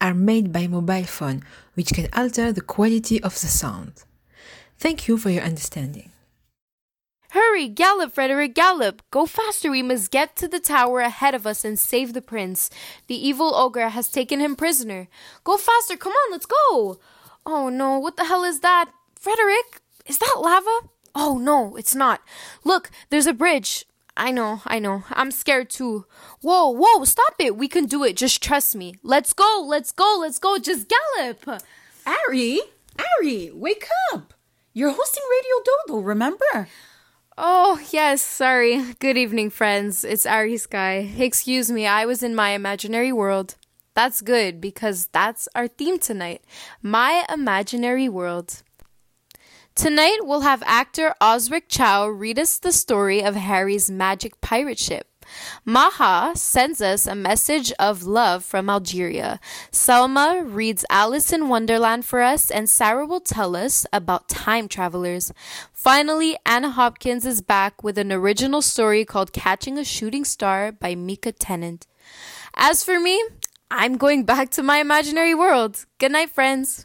are made by mobile phone, which can alter the quality of the sound. Thank you for your understanding. Hurry, gallop, Frederick, gallop! Go faster, we must get to the tower ahead of us and save the prince. The evil ogre has taken him prisoner. Go faster, come on, let's go! Oh no, what the hell is that? Frederick, is that lava? Oh no, it's not. Look, there's a bridge. I know, I know. I'm scared too. Whoa, whoa, stop it. We can do it. Just trust me. Let's go, let's go, let's go. Just gallop. Ari, Ari, wake up. You're hosting Radio Dodo, remember? Oh, yes, sorry. Good evening, friends. It's Ari Sky. Excuse me, I was in my imaginary world. That's good because that's our theme tonight my imaginary world. Tonight, we'll have actor Osric Chow read us the story of Harry's magic pirate ship. Maha sends us a message of love from Algeria. Selma reads Alice in Wonderland for us, and Sarah will tell us about time travelers. Finally, Anna Hopkins is back with an original story called Catching a Shooting Star by Mika Tennant. As for me, I'm going back to my imaginary world. Good night, friends.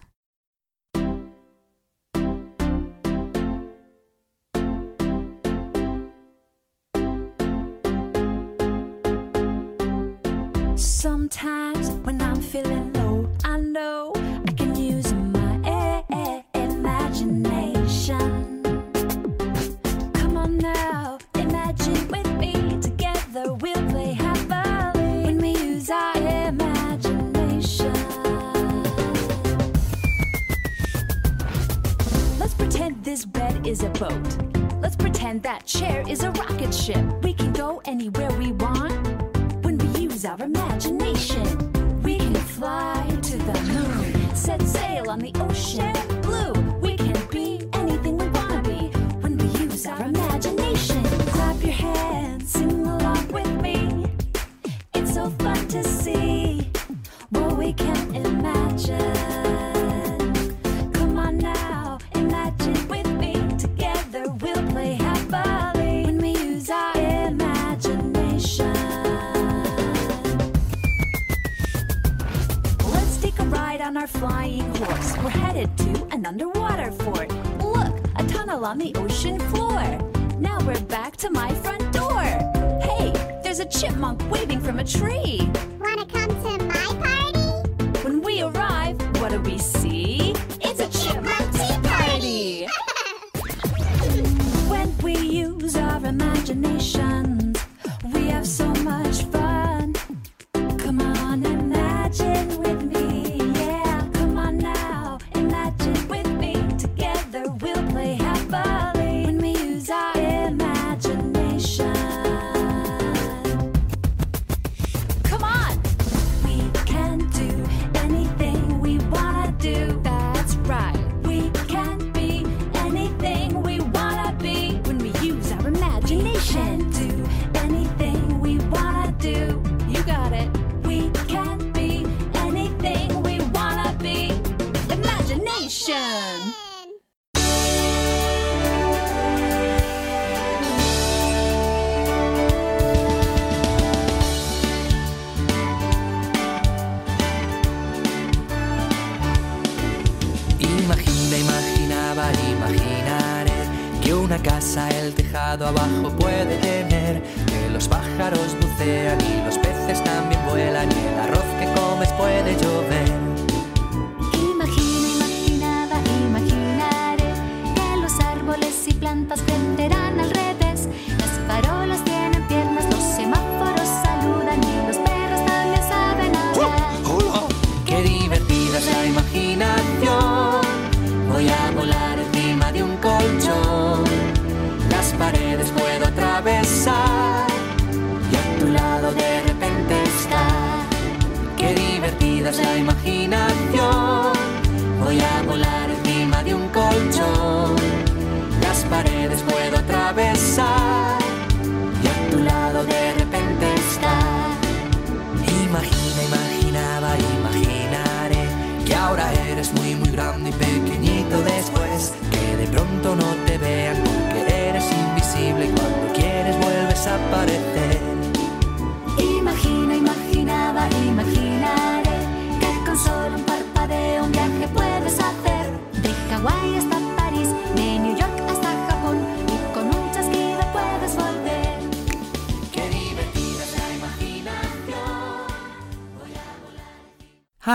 Sometimes when I'm feeling low, I know I can use my imagination. Come on now, imagine with me. Together we'll play happily when we use our imagination. Let's pretend this bed is a boat. Let's pretend that chair is a rocket ship. We can go anywhere we want use our imagination. We can fly to the moon, set sail on the ocean blue. We can be anything we want to be when we use our imagination. Clap your hands, sing along with me. It's so fun to see what we can imagine. Our flying horse. We're headed to an underwater fort. Look, a tunnel on the ocean floor. Now we're back to my front door. Hey, there's a chipmunk waving from a tree. Wanna come to my party? When we arrive, what do we see? It's a chipmunk tea party! when we use our imaginations,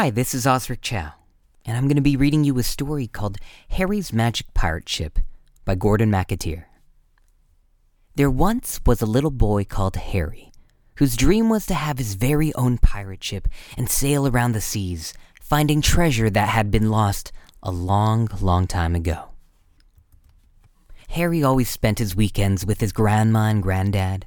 Hi, this is Osric Chow, and I'm going to be reading you a story called Harry's Magic Pirate Ship by Gordon McAteer. There once was a little boy called Harry, whose dream was to have his very own pirate ship and sail around the seas, finding treasure that had been lost a long, long time ago. Harry always spent his weekends with his grandma and granddad.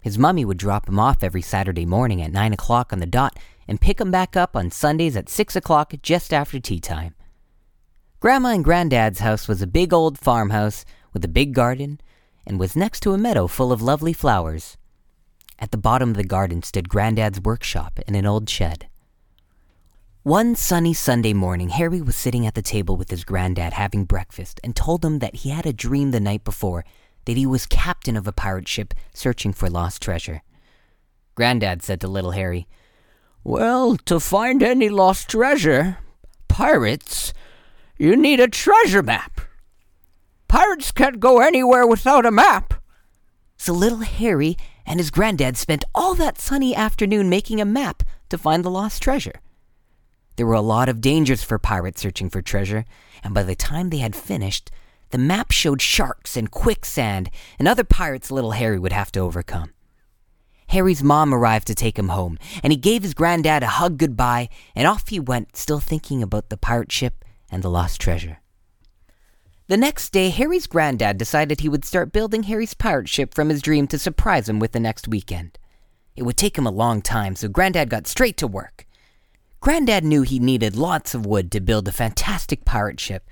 His mummy would drop him off every Saturday morning at 9 o'clock on the dot and pick him back up on Sundays at 6 o'clock just after tea time. Grandma and Granddad's house was a big old farmhouse with a big garden and was next to a meadow full of lovely flowers. At the bottom of the garden stood Granddad's workshop and an old shed. One sunny Sunday morning, Harry was sitting at the table with his granddad having breakfast and told him that he had a dream the night before that he was captain of a pirate ship searching for lost treasure. Granddad said to little Harry, Well, to find any lost treasure, pirates, you need a treasure map. Pirates can't go anywhere without a map. So little Harry and his granddad spent all that sunny afternoon making a map to find the lost treasure. There were a lot of dangers for pirates searching for treasure, and by the time they had finished, the map showed sharks and quicksand and other pirates little Harry would have to overcome. Harry's mom arrived to take him home, and he gave his granddad a hug goodbye, and off he went, still thinking about the pirate ship and the lost treasure. The next day, Harry's granddad decided he would start building Harry's pirate ship from his dream to surprise him with the next weekend. It would take him a long time, so Granddad got straight to work. Granddad knew he needed lots of wood to build a fantastic pirate ship,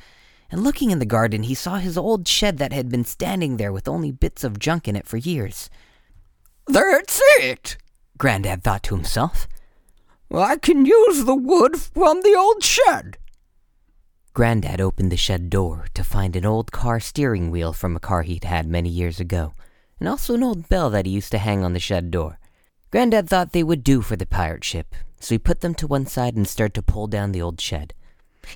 and looking in the garden, he saw his old shed that had been standing there with only bits of junk in it for years. That's it, Granddad thought to himself. I can use the wood from the old shed. Granddad opened the shed door to find an old car steering wheel from a car he'd had many years ago, and also an old bell that he used to hang on the shed door. Granddad thought they would do for the pirate ship, so he put them to one side and started to pull down the old shed.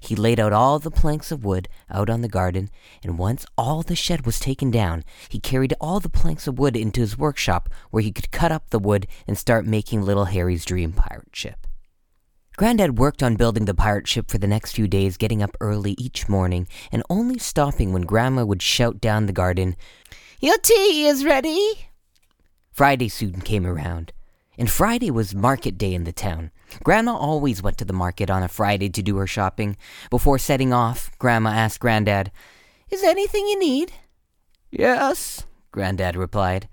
He laid out all the planks of wood out on the garden, and once all the shed was taken down, he carried all the planks of wood into his workshop where he could cut up the wood and start making little Harry's dream pirate ship. Granddad worked on building the pirate ship for the next few days, getting up early each morning and only stopping when Grandma would shout down the garden, Your tea is ready! Friday soon came around, and Friday was market day in the town. Grandma always went to the market on a Friday to do her shopping. Before setting off, Grandma asked Granddad, Is anything you need? Yes, Granddad replied.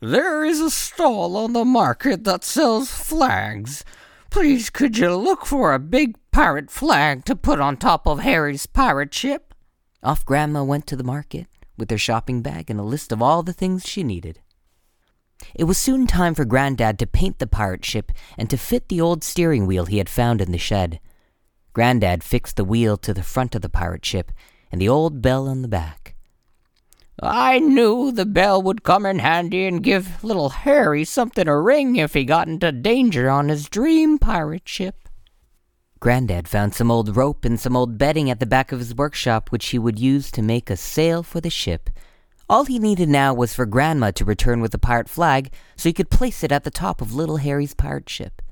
There is a stall on the market that sells flags. Please, could you look for a big pirate flag to put on top of Harry's pirate ship? Off Grandma went to the market with her shopping bag and a list of all the things she needed. It was soon time for Granddad to paint the pirate ship and to fit the old steering wheel he had found in the shed. Granddad fixed the wheel to the front of the pirate ship and the old bell on the back. I knew the bell would come in handy and give little Harry something to ring if he got into danger on his dream pirate ship. Granddad found some old rope and some old bedding at the back of his workshop, which he would use to make a sail for the ship. All he needed now was for Grandma to return with the pirate flag so he could place it at the top of little Harry's pirate ship.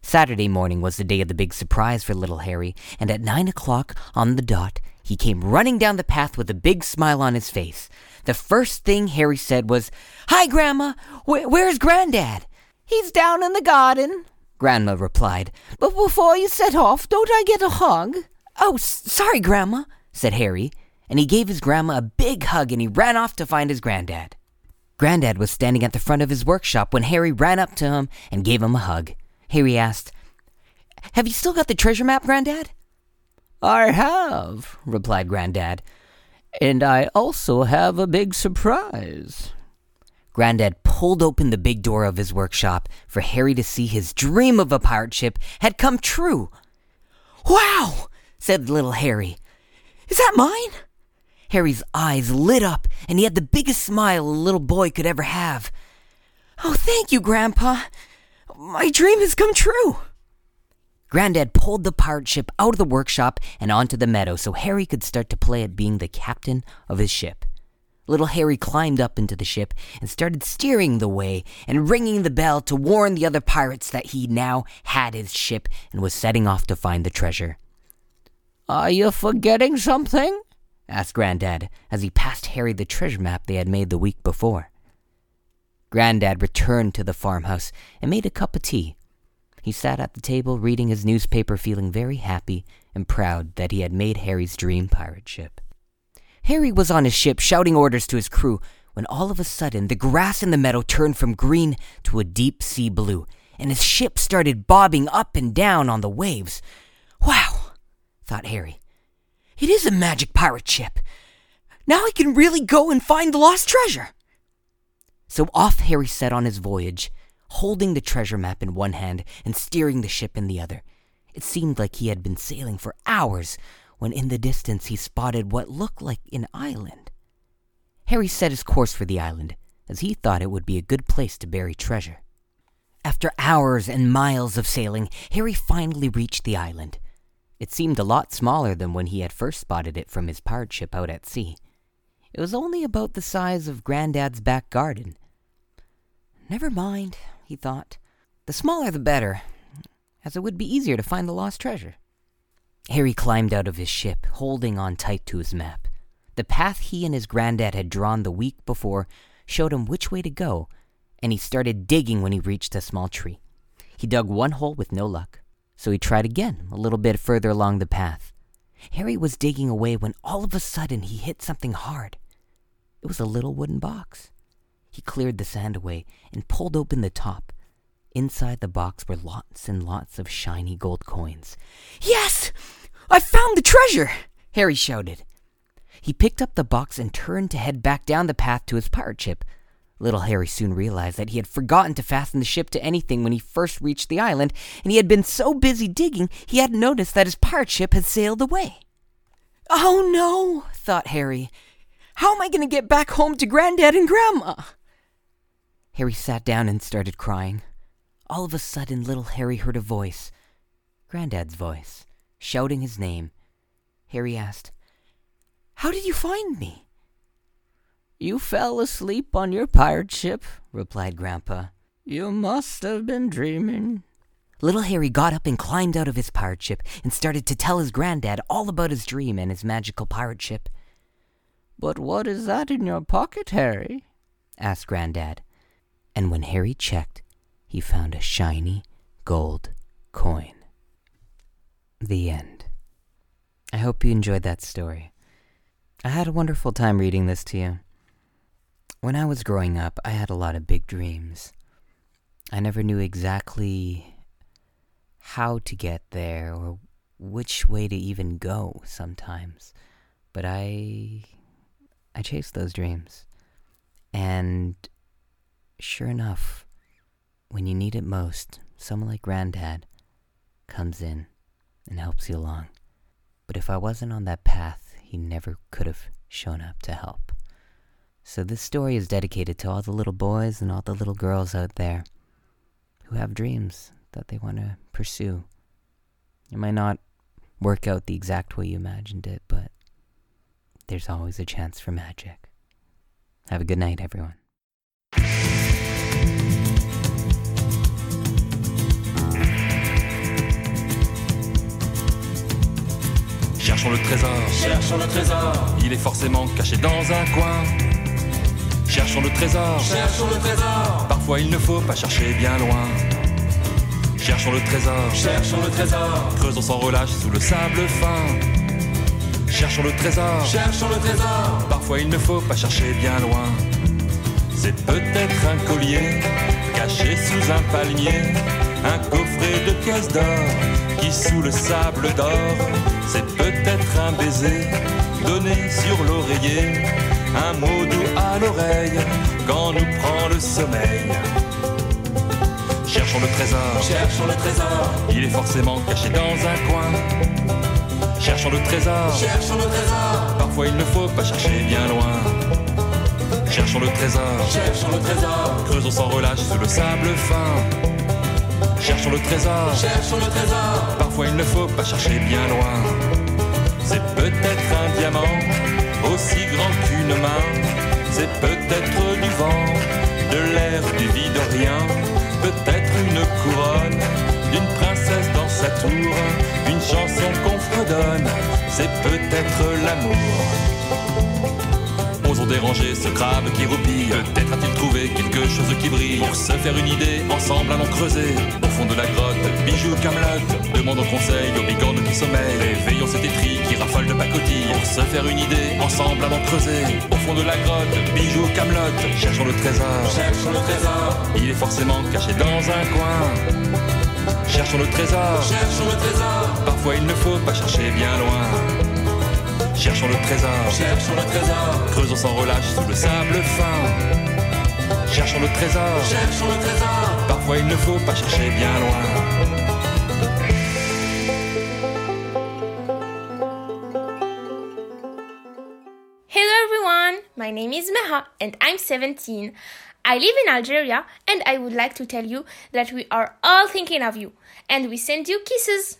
Saturday morning was the day of the big surprise for little Harry, and at nine o'clock on the dot, he came running down the path with a big smile on his face. The first thing Harry said was, Hi, Grandma! Wh- where's Granddad? He's down in the garden, Grandma replied. But before you set off, don't I get a hug? Oh, s- sorry, Grandma, said Harry, and he gave his grandma a big hug and he ran off to find his granddad. Granddad was standing at the front of his workshop when Harry ran up to him and gave him a hug. Harry asked, Have you still got the treasure map, Granddad? I have, replied Granddad. And I also have a big surprise. Granddad pulled open the big door of his workshop for Harry to see his dream of a pirate ship had come true. Wow, said little Harry. Is that mine? Harry's eyes lit up, and he had the biggest smile a little boy could ever have. Oh, thank you, Grandpa. My dream has come true. Granddad pulled the pirate ship out of the workshop and onto the meadow so Harry could start to play at being the captain of his ship. Little Harry climbed up into the ship and started steering the way and ringing the bell to warn the other pirates that he now had his ship and was setting off to find the treasure. Are you forgetting something? Asked Granddad as he passed Harry the treasure map they had made the week before. Granddad returned to the farmhouse and made a cup of tea. He sat at the table reading his newspaper, feeling very happy and proud that he had made Harry's dream pirate ship. Harry was on his ship shouting orders to his crew when all of a sudden the grass in the meadow turned from green to a deep sea blue, and his ship started bobbing up and down on the waves. Wow, thought Harry. It is a magic pirate ship. Now I can really go and find the lost treasure. So off Harry set on his voyage, holding the treasure map in one hand and steering the ship in the other. It seemed like he had been sailing for hours when in the distance he spotted what looked like an island. Harry set his course for the island, as he thought it would be a good place to bury treasure. After hours and miles of sailing, Harry finally reached the island. It seemed a lot smaller than when he had first spotted it from his pirate ship out at sea. It was only about the size of Grandad's back garden. Never mind, he thought. The smaller the better, as it would be easier to find the lost treasure. Harry climbed out of his ship, holding on tight to his map. The path he and his granddad had drawn the week before showed him which way to go, and he started digging when he reached a small tree. He dug one hole with no luck, so he tried again a little bit further along the path. Harry was digging away when all of a sudden he hit something hard. It was a little wooden box. He cleared the sand away and pulled open the top. Inside the box were lots and lots of shiny gold coins. Yes! I found the treasure! Harry shouted. He picked up the box and turned to head back down the path to his pirate ship. Little Harry soon realized that he had forgotten to fasten the ship to anything when he first reached the island, and he had been so busy digging he hadn't noticed that his pirate ship had sailed away. Oh no, thought Harry. How am I going to get back home to Granddad and Grandma? Harry sat down and started crying. All of a sudden, little Harry heard a voice, Granddad's voice, shouting his name. Harry asked, How did you find me? You fell asleep on your pirate ship, replied Grandpa. You must have been dreaming. Little Harry got up and climbed out of his pirate ship and started to tell his granddad all about his dream and his magical pirate ship. But what is that in your pocket, Harry? asked Granddad. And when Harry checked, he found a shiny gold coin. The end. I hope you enjoyed that story. I had a wonderful time reading this to you. When I was growing up, I had a lot of big dreams. I never knew exactly how to get there or which way to even go sometimes. But I I chased those dreams. And sure enough, when you need it most, someone like Granddad comes in and helps you along. But if I wasn't on that path, he never could have shown up to help. So this story is dedicated to all the little boys and all the little girls out there who have dreams that they want to pursue. It might not work out the exact way you imagined it, but there's always a chance for magic. Have a good night, everyone. Cherchons le trésor, Cherchons le trésor, il est forcément caché dans un coin. Cherchons le trésor, cherchons le trésor, parfois il ne faut pas chercher bien loin. Cherchons le trésor, cherchons le trésor, creusons sans relâche sous le sable fin. Cherchons le trésor, cherchons le trésor, parfois il ne faut pas chercher bien loin. C'est peut-être un collier caché sous un palmier, un coffret de pièces d'or sous le sable d'or, c'est peut-être un baiser donné sur l'oreiller, un mot doux à l'oreille quand nous prend le sommeil. Cherchons le trésor, Cherchons le trésor, il est forcément caché dans un coin. Cherchons le trésor, cherchons le trésor, parfois il ne faut pas chercher bien loin. Cherchons le trésor, cherchons le trésor, creusons sans relâche sous le sable fin. Cherchons le trésor, cherchons le trésor, parfois il ne faut pas chercher bien loin. C'est peut-être un diamant, aussi grand qu'une C'est peut-être du vent, de l'air, du vide, rien. Peut-être une couronne d'une princesse dans sa tour. Une chanson qu'on fredonne, c'est peut-être l'amour. Osons déranger ce crabe qui roupille. Peut-être a-t-il trouvé quelque chose qui brille. Pour se faire une idée, ensemble allons creuser. Au fond de la grotte, bijoux Camelot. Demandons conseil aux bigourdes qui sommeillent. Réveillons cet étri qui rafale de pacotille. Pour se faire une idée, ensemble allons creuser. Au fond de la grotte, bijoux Camelot. Cherchons le trésor. cherchons le trésor, Il est forcément caché dans un coin. Cherchons le trésor. cherchons le trésor, Parfois il ne faut pas chercher bien loin. Cherchons le trésor. cherchons le trésor, Creusons sans relâche sous le sable fin. Cherchons le trésor. cherchons le trésor. Parfois il ne faut pas chercher bien loin. Hello everyone, my name is Meha and I'm 17. I live in Algeria and I would like to tell you that we are all thinking of you and we send you kisses.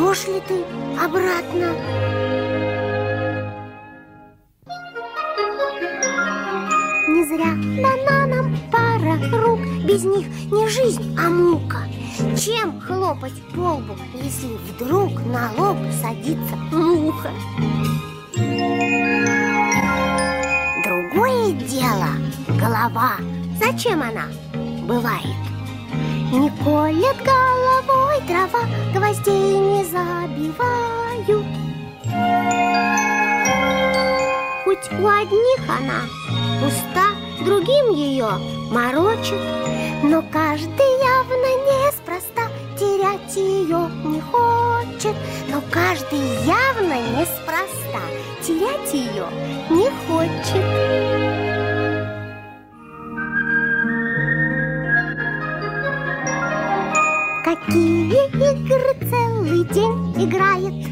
Придешь ли ты обратно? Не зря дана нам пара рук, без них не жизнь, а мука. Чем хлопать по лбу, если вдруг на лоб садится муха? Другое дело голова. Зачем она бывает? Не колет трава, гвоздей не забивают. Хоть у одних она пуста, другим ее морочит, но каждый явно неспроста терять ее не хочет, но каждый явно неспроста терять ее не хочет. Какие игры целый день играет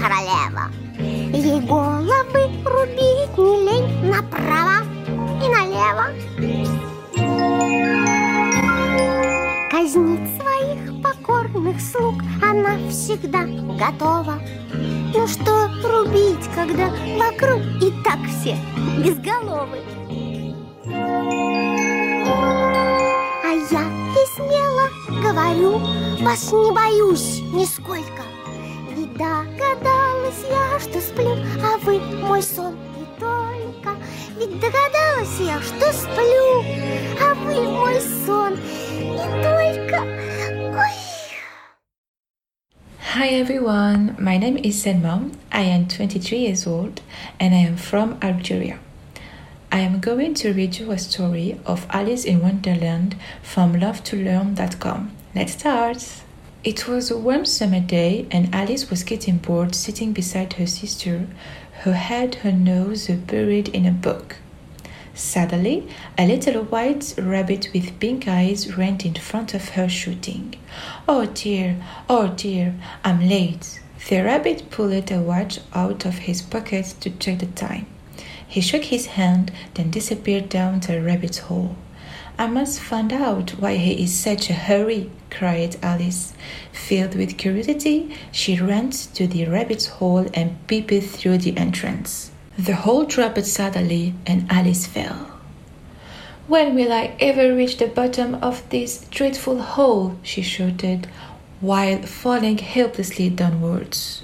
королева? Ей головы рубить не лень направо и налево. Казнить своих покорных слуг она всегда готова. Ну что рубить, когда вокруг и так все безголовы? А я и смело говорю, вас не боюсь нисколько. Ведь догадалась я, что сплю, а вы мой сон и только. Ведь догадалась я, что сплю, а вы мой сон и только. Ой. Hi everyone, my name is Selma. I am 23 years old and I am from Algeria. I am going to read you a story of Alice in Wonderland from lovetolearn.com. Let's start! It was a warm summer day and Alice was getting bored sitting beside her sister, who had her nose buried in a book. Suddenly, a little white rabbit with pink eyes ran in front of her, shooting. Oh dear, oh dear, I'm late. The rabbit pulled a watch out of his pocket to check the time. He shook his hand, then disappeared down the rabbit's hole. I must find out why he is such a hurry, cried Alice. Filled with curiosity, she ran to the rabbit's hole and peeped through the entrance. The hole dropped suddenly, and Alice fell. When will I ever reach the bottom of this dreadful hole? she shouted, while falling helplessly downwards.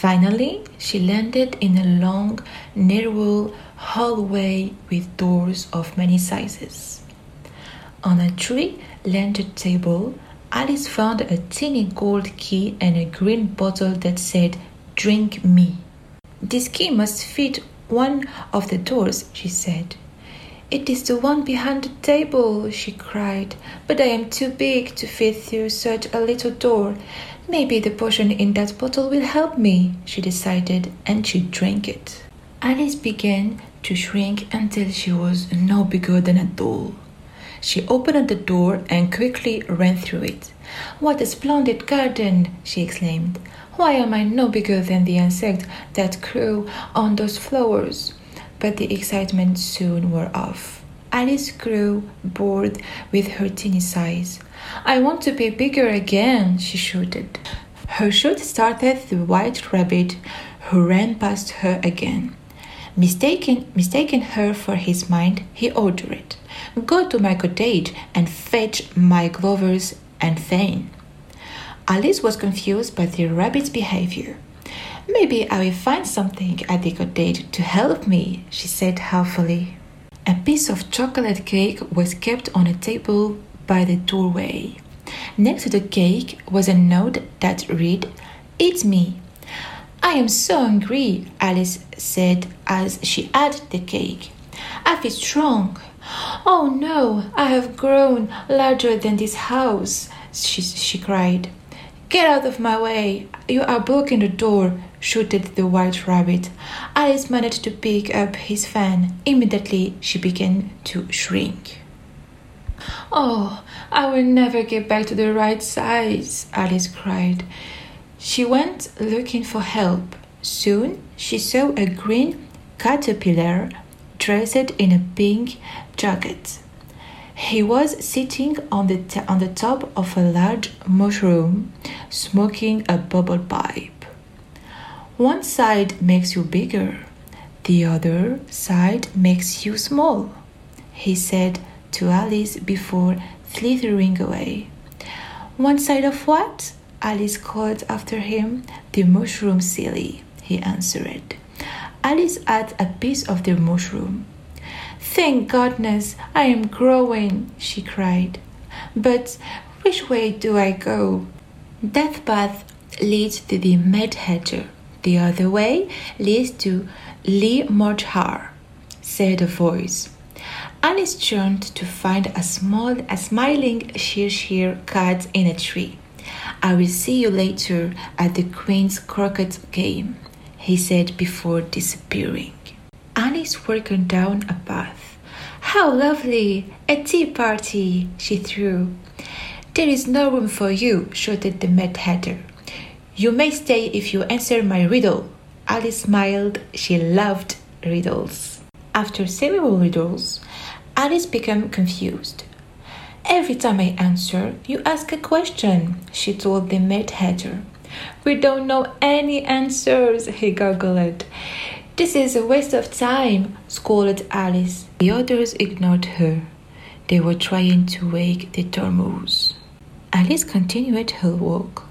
Finally, she landed in a long, narrow hallway with doors of many sizes. On a tree lantern table, Alice found a tiny gold key and a green bottle that said, Drink me. This key must fit one of the doors, she said. It is the one behind the table, she cried, but I am too big to fit through such a little door. Maybe the potion in that bottle will help me, she decided, and she drank it. Alice began to shrink until she was no bigger than a doll. She opened the door and quickly ran through it. What a splendid garden! she exclaimed. Why am I no bigger than the insect that grew on those flowers? But the excitement soon wore off. Alice grew bored with her teeny size. I want to be bigger again, she shouted. Her shout started the white rabbit, who ran past her again. Mistaken, mistaking her for his mind, he ordered, Go to my cottage and fetch my glovers and fan. Alice was confused by the rabbit's behavior. Maybe I will find something at the cottage to help me, she said helpfully. A piece of chocolate cake was kept on a table by the doorway. Next to the cake was a note that read, Eat me. I am so hungry, Alice said as she ate the cake. I feel strong. Oh no, I have grown larger than this house, she, she cried. Get out of my way! You are blocking the door, shouted the white rabbit. Alice managed to pick up his fan. Immediately she began to shrink. Oh, I will never get back to the right size, Alice cried. She went looking for help. Soon she saw a green caterpillar dressed in a pink jacket. He was sitting on the, t- on the top of a large mushroom, smoking a bubble pipe. One side makes you bigger, the other side makes you small, he said to Alice before slithering away. One side of what? Alice called after him. The mushroom, silly, he answered. Alice ate a piece of the mushroom. Thank goodness I am growing, she cried. But which way do I go? That path leads to the Mad Hatter. The other way leads to Lee Mortar, said a voice. Alice turned to find a small, a smiling Cheshire cat in a tree. I will see you later at the Queen's croquet game, he said before disappearing. Alice walked down a path. How lovely! A tea party, she threw. There is no room for you, shouted the Mad Hatter. You may stay if you answer my riddle. Alice smiled. She loved riddles. After several riddles, Alice became confused. Every time I answer, you ask a question, she told the Mad Hatter. We don't know any answers, he gurgled. This is a waste of time, scolded Alice. The others ignored her. They were trying to wake the Dormouse. Alice continued her walk.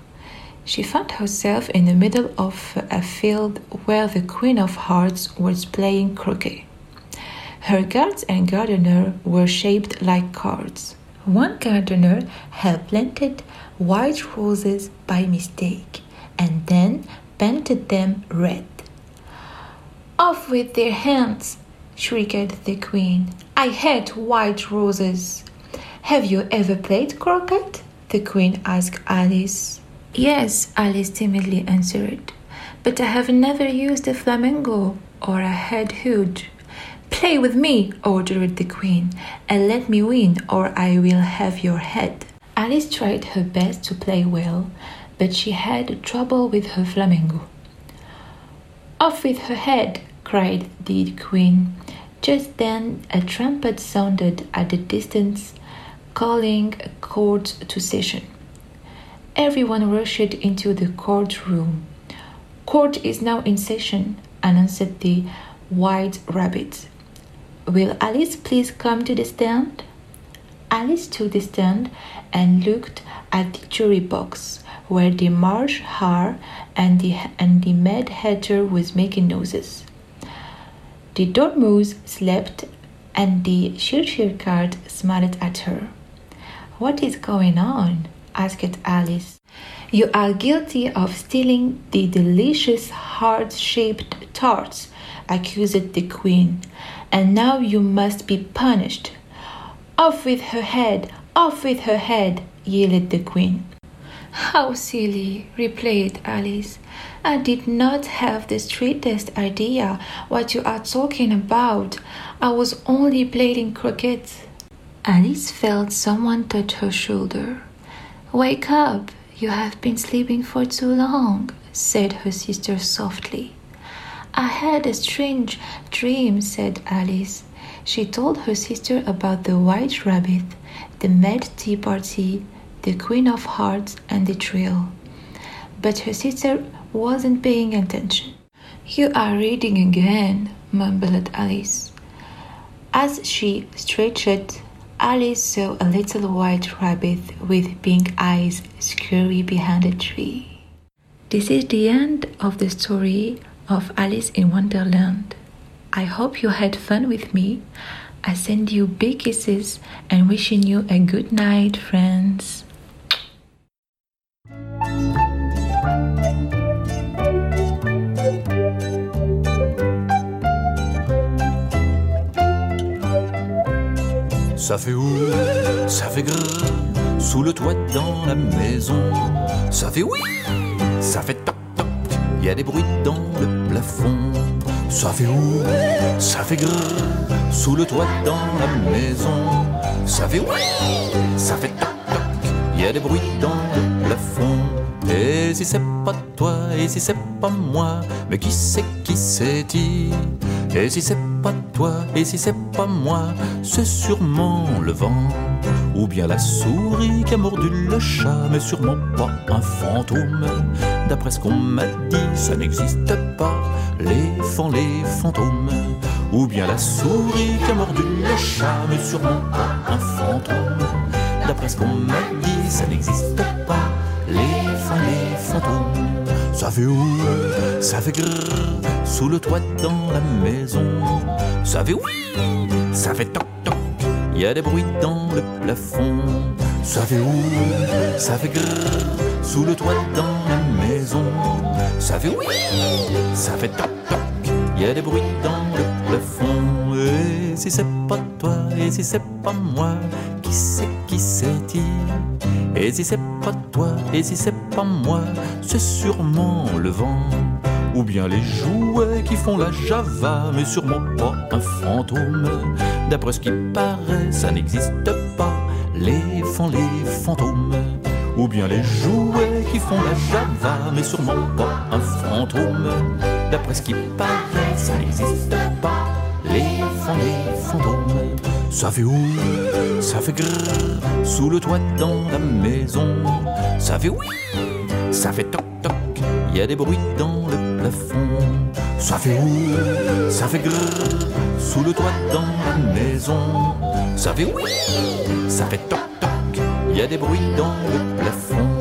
She found herself in the middle of a field where the Queen of Hearts was playing croquet. Her guards and gardener were shaped like cards. One gardener had planted white roses by mistake and then painted them red. Off with their hands, shrieked the queen. I hate white roses. Have you ever played croquet? The queen asked Alice. Yes, Alice timidly answered, but I have never used a flamingo or a head hood. Play with me, ordered the queen, and let me win, or I will have your head. Alice tried her best to play well, but she had trouble with her flamingo. Off with her head, cried the queen. Just then a trumpet sounded at the distance, calling a court to session. Everyone rushed into the courtroom. Court is now in session, announced the white rabbit. Will Alice please come to the stand? Alice took the stand and looked at the jury box where the Marsh Hare and the, and the Mad Hatter was making noses. The Dormouse slept and the Cheshire Cat smiled at her. What is going on? asked Alice. You are guilty of stealing the delicious heart shaped tarts, accused the Queen, and now you must be punished. Off with her head, off with her head, yelled the Queen. How silly, replied Alice. I did not have the slightest idea what you are talking about. I was only playing croquet. Alice felt someone touch her shoulder. Wake up, you have been sleeping for too long, said her sister softly. I had a strange dream, said Alice. She told her sister about the white rabbit, the mad tea party, the Queen of Hearts, and the trail. But her sister wasn't paying attention. You are reading again, mumbled Alice. As she stretched, Alice saw a little white rabbit with pink eyes scurry behind a tree. This is the end of the story of Alice in Wonderland. I hope you had fun with me. I send you big kisses and wishing you a good night, friends. Ça fait ouh, ça fait grrr, sous le toit dans la maison. Ça fait oui, ça fait toc, y a des bruits dans le plafond. Ça fait ouh, ça fait grrr, sous le toit dans la maison. Ça fait oui, ça fait toc toc, y a des bruits dans le plafond. Et si c'est pas toi, et si c'est pas moi, mais qui c'est qui c'est dit Et si c'est pas toi, et si c'est pas moi, c'est sûrement le vent. Ou bien la souris qui a mordu le chat, mais sûrement pas un fantôme. D'après ce qu'on m'a dit, ça n'existe pas, les fans, les fantômes. Ou bien la souris qui a mordu le chat, mais sûrement pas un fantôme. D'après ce qu'on m'a dit, ça n'existe pas, les fans, les fantômes. Ça fait où Ça fait grrr, sous le toit dans la maison. Ça fait oui, ça fait toc toc, il y a des bruits dans le plafond. Ça fait où Ça fait grrr, sous le toit dans la maison. Ça fait oui, ça fait toc toc, il y a des bruits dans le plafond. Et si c'est pas toi, et si c'est pas moi, qui c'est qui c'est-il? Et si c'est pas toi, et si c'est pas moi, c'est sûrement le vent. Ou bien les jouets qui font la java, mais sûrement pas un fantôme. D'après ce qui paraît, ça n'existe pas, les font les fantômes. Ou bien les jouets qui font la java, mais sûrement pas un fantôme. D'après ce qui paraît, ça n'existe pas, les font les fantômes. Ça fait où Ça fait grrr, sous le toit dans la maison. Ça fait oui, ça fait toc toc, y a des bruits dans le Ça fait où Ça fait grrr, sous le toit dans la maison. Ça fait oui, ça fait toc toc, il y a des bruits dans le plafond.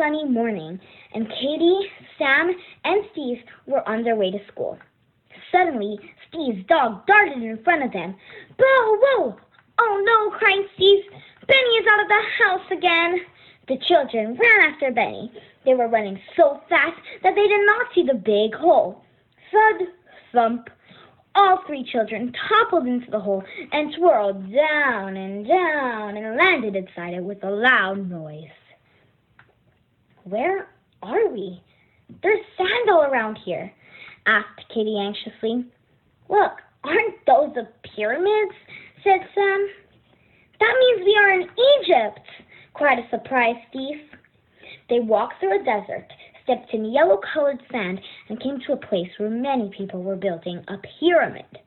Sunny morning, and Katie, Sam, and Steve were on their way to school. Suddenly, Steve's dog darted in front of them. Bow, whoa! Oh no, cried Steve. Benny is out of the house again. The children ran after Benny. They were running so fast that they did not see the big hole. Thud, thump. All three children toppled into the hole and swirled down and down and landed inside it with a loud noise. Where are we? There's sand all around here, asked Kitty anxiously. Look, aren't those the pyramids? said Sam. That means we are in Egypt, cried a surprised Steve. They walked through a desert, stepped in yellow colored sand, and came to a place where many people were building a pyramid.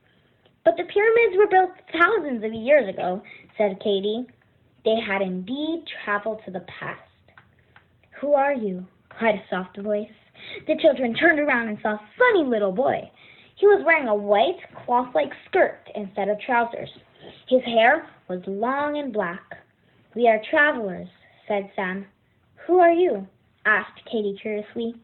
But the pyramids were built thousands of years ago, said Katie. They had indeed traveled to the past. Who are you? cried a soft voice. The children turned around and saw a funny little boy. He was wearing a white cloth like skirt instead of trousers. His hair was long and black. We are travelers, said Sam. Who are you? asked Katie curiously.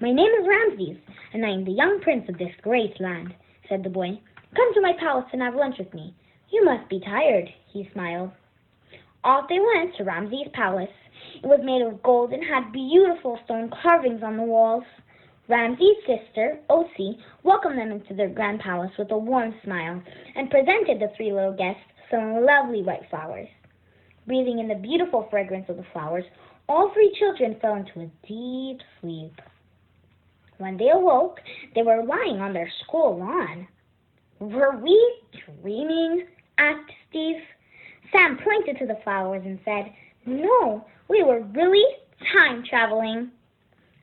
My name is Ramses, and I am the young prince of this great land, said the boy. Come to my palace and have lunch with me. You must be tired, he smiled. Off they went to Ramses' palace. It was made of gold and had beautiful stone carvings on the walls. Ramses' sister, Osi, welcomed them into their grand palace with a warm smile and presented the three little guests some lovely white flowers. Breathing in the beautiful fragrance of the flowers, all three children fell into a deep sleep. When they awoke, they were lying on their school lawn. Were we dreaming? asked Steve. Sam pointed to the flowers and said, No, we were really time traveling.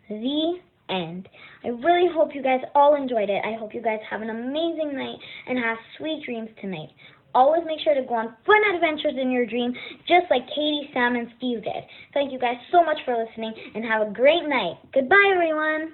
The end. I really hope you guys all enjoyed it. I hope you guys have an amazing night and have sweet dreams tonight. Always make sure to go on fun adventures in your dream, just like Katie, Sam, and Steve did. Thank you guys so much for listening and have a great night. Goodbye, everyone.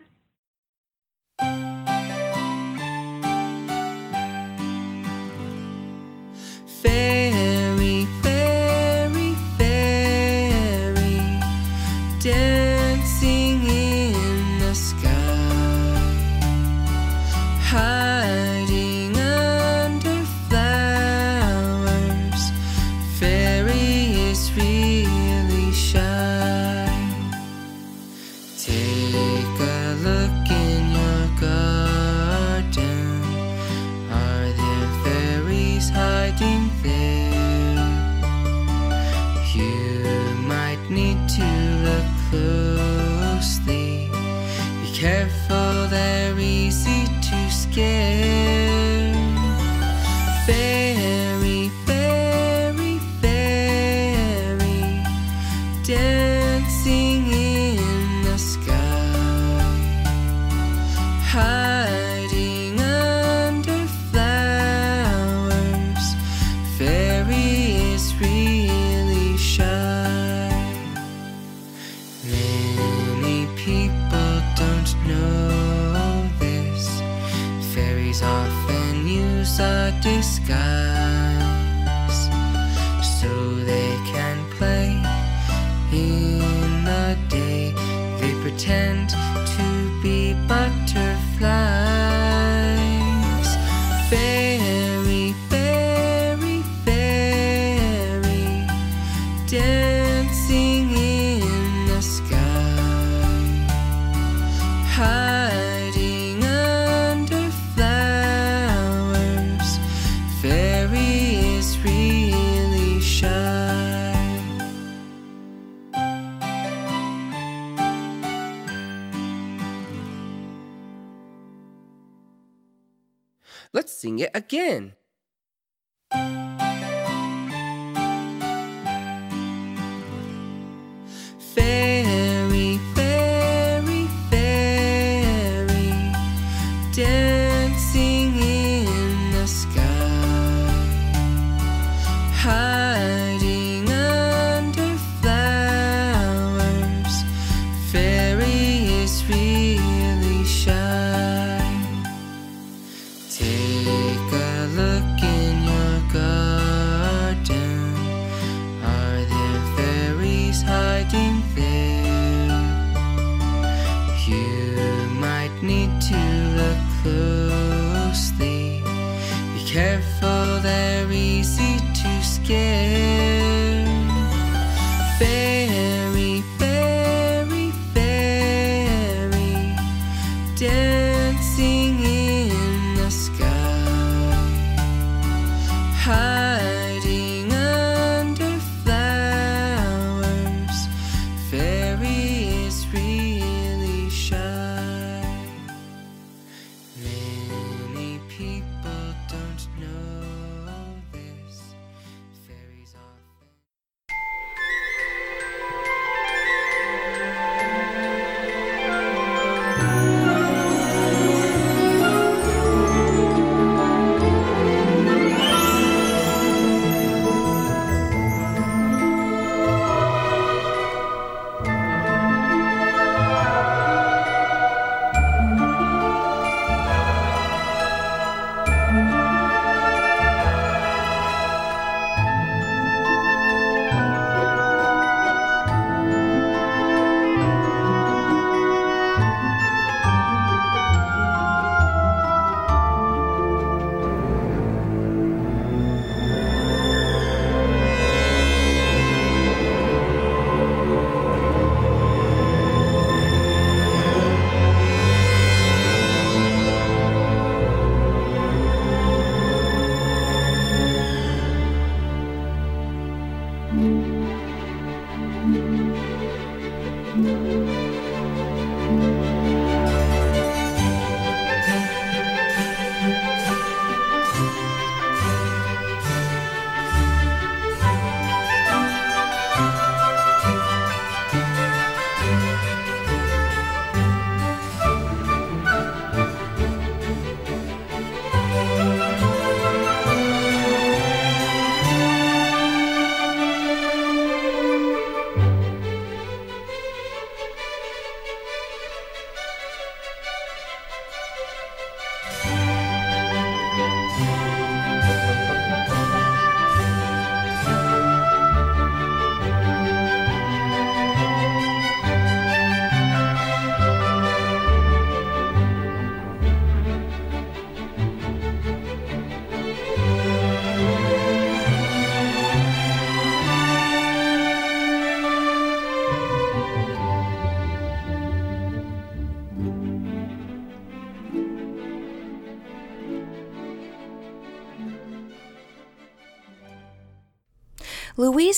Disguise so they can play in the day. They pretend again.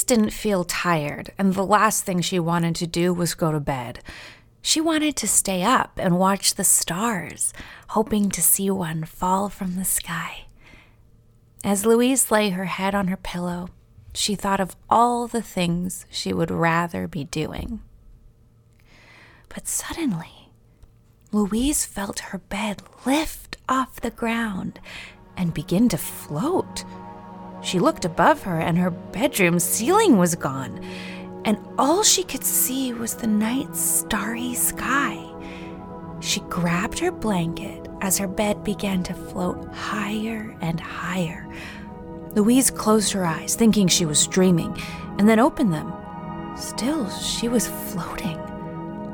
Didn't feel tired, and the last thing she wanted to do was go to bed. She wanted to stay up and watch the stars, hoping to see one fall from the sky. As Louise lay her head on her pillow, she thought of all the things she would rather be doing. But suddenly, Louise felt her bed lift off the ground and begin to float. She looked above her, and her bedroom ceiling was gone, and all she could see was the night's starry sky. She grabbed her blanket as her bed began to float higher and higher. Louise closed her eyes, thinking she was dreaming, and then opened them. Still, she was floating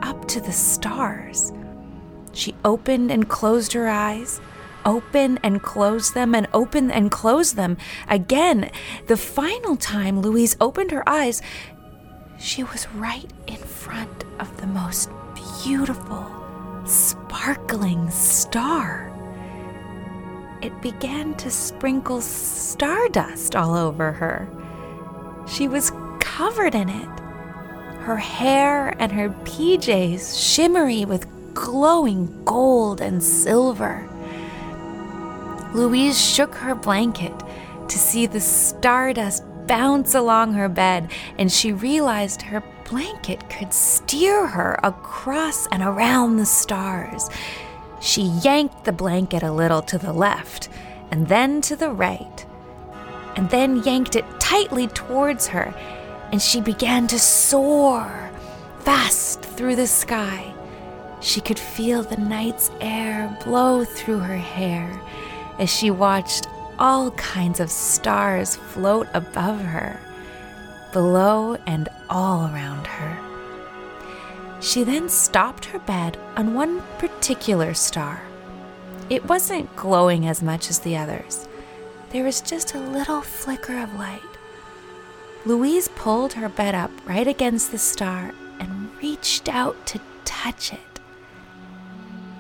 up to the stars. She opened and closed her eyes, opened and close them, and open and close them. Again, the final time Louise opened her eyes, she was right in front of the most beautiful, sparkling star. It began to sprinkle stardust all over her. She was covered in it. Her hair and her PJs shimmery with glowing gold and silver. Louise shook her blanket to see the stardust bounce along her bed, and she realized her blanket could steer her across and around the stars. She yanked the blanket a little to the left, and then to the right, and then yanked it tightly towards her, and she began to soar fast through the sky. She could feel the night's air blow through her hair as she watched all kinds of stars float above her, below, and all around her. She then stopped her bed on one particular star. It wasn't glowing as much as the others. There was just a little flicker of light. Louise pulled her bed up right against the star and reached out to touch it.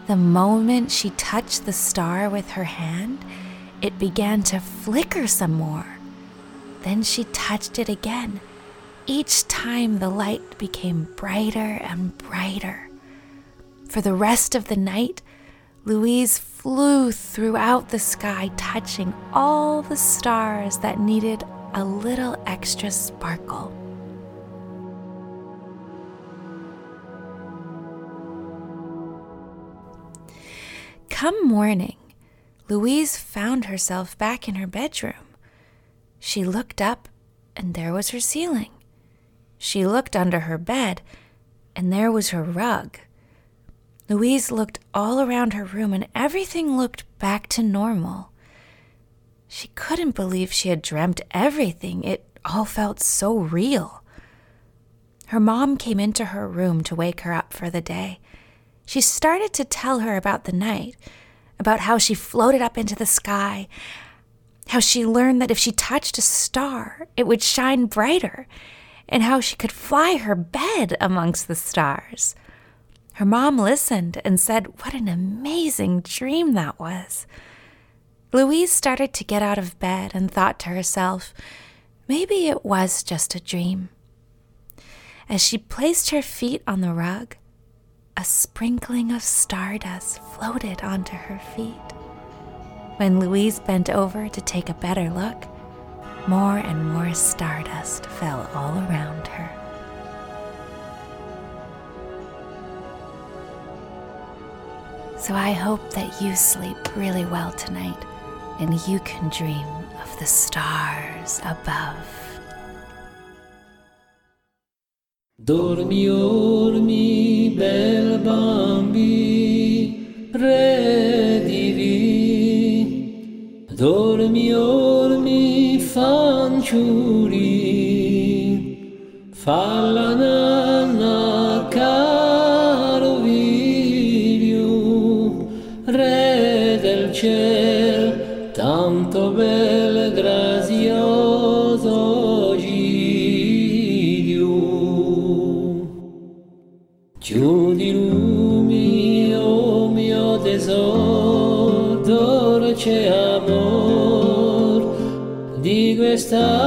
The moment she touched the star with her hand, it began to flicker some more. Then she touched it again. Each time the light became brighter and brighter. For the rest of the night, Louise flew throughout the sky, touching all the stars that needed a little extra sparkle. Come morning, Louise found herself back in her bedroom. She looked up, and there was her ceiling. She looked under her bed, and there was her rug. Louise looked all around her room, and everything looked back to normal. She couldn't believe she had dreamt everything. It all felt so real. Her mom came into her room to wake her up for the day. She started to tell her about the night, about how she floated up into the sky, how she learned that if she touched a star, it would shine brighter, and how she could fly her bed amongst the stars. Her mom listened and said what an amazing dream that was. Louise started to get out of bed and thought to herself, maybe it was just a dream. As she placed her feet on the rug, a sprinkling of stardust floated onto her feet. When Louise bent over to take a better look, more and more stardust fell all around her. So I hope that you sleep really well tonight and you can dream of the stars above. Dormiormi bel bambi re divi Dormiormi fanciuri fallana está.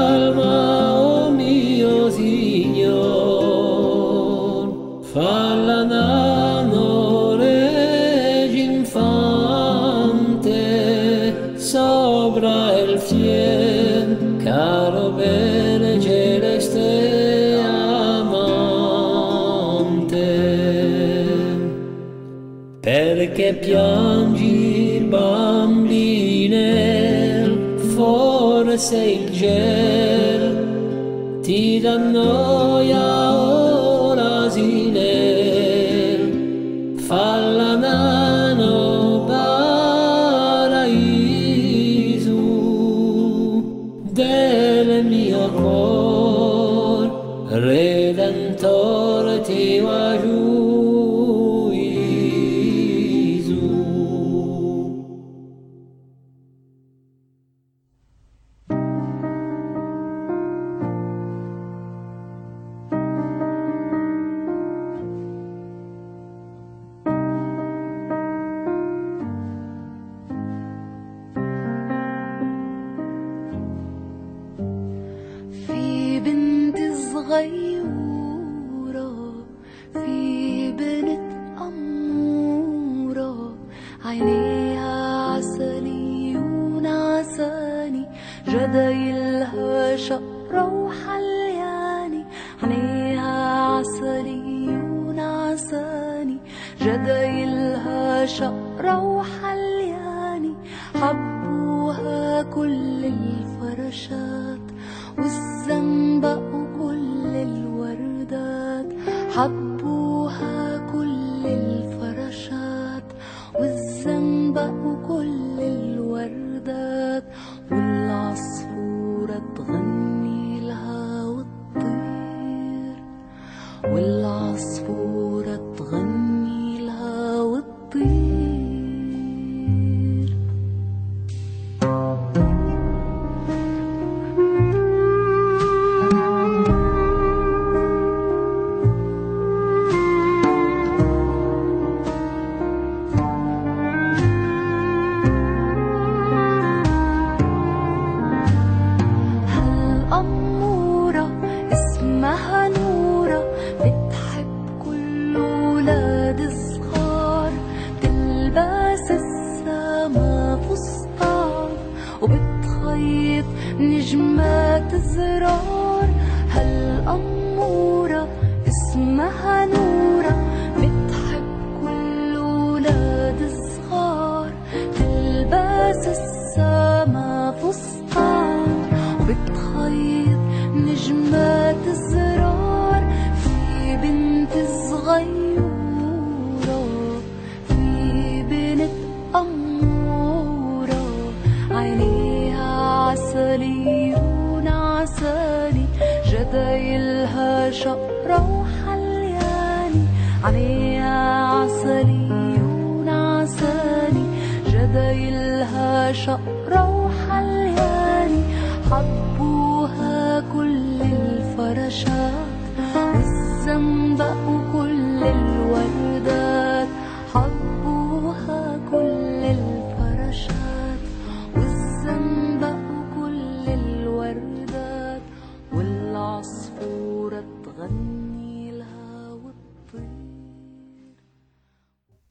نجمات الزرار هالأمورة اسمها نور. A.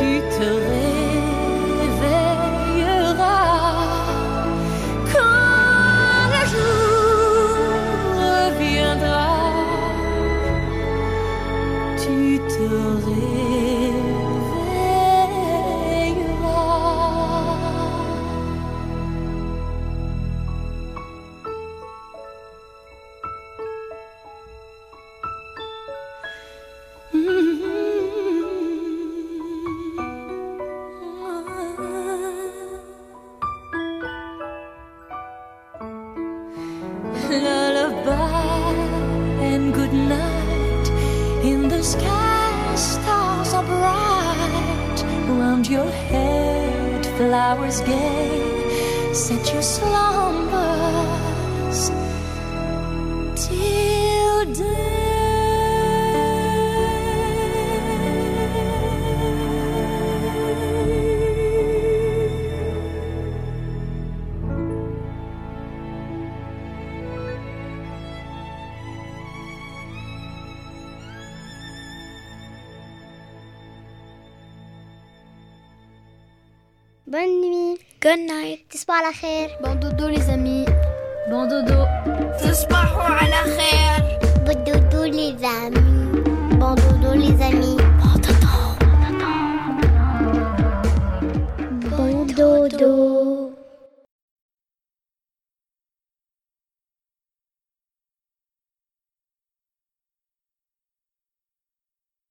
tu te réveilles. خير باي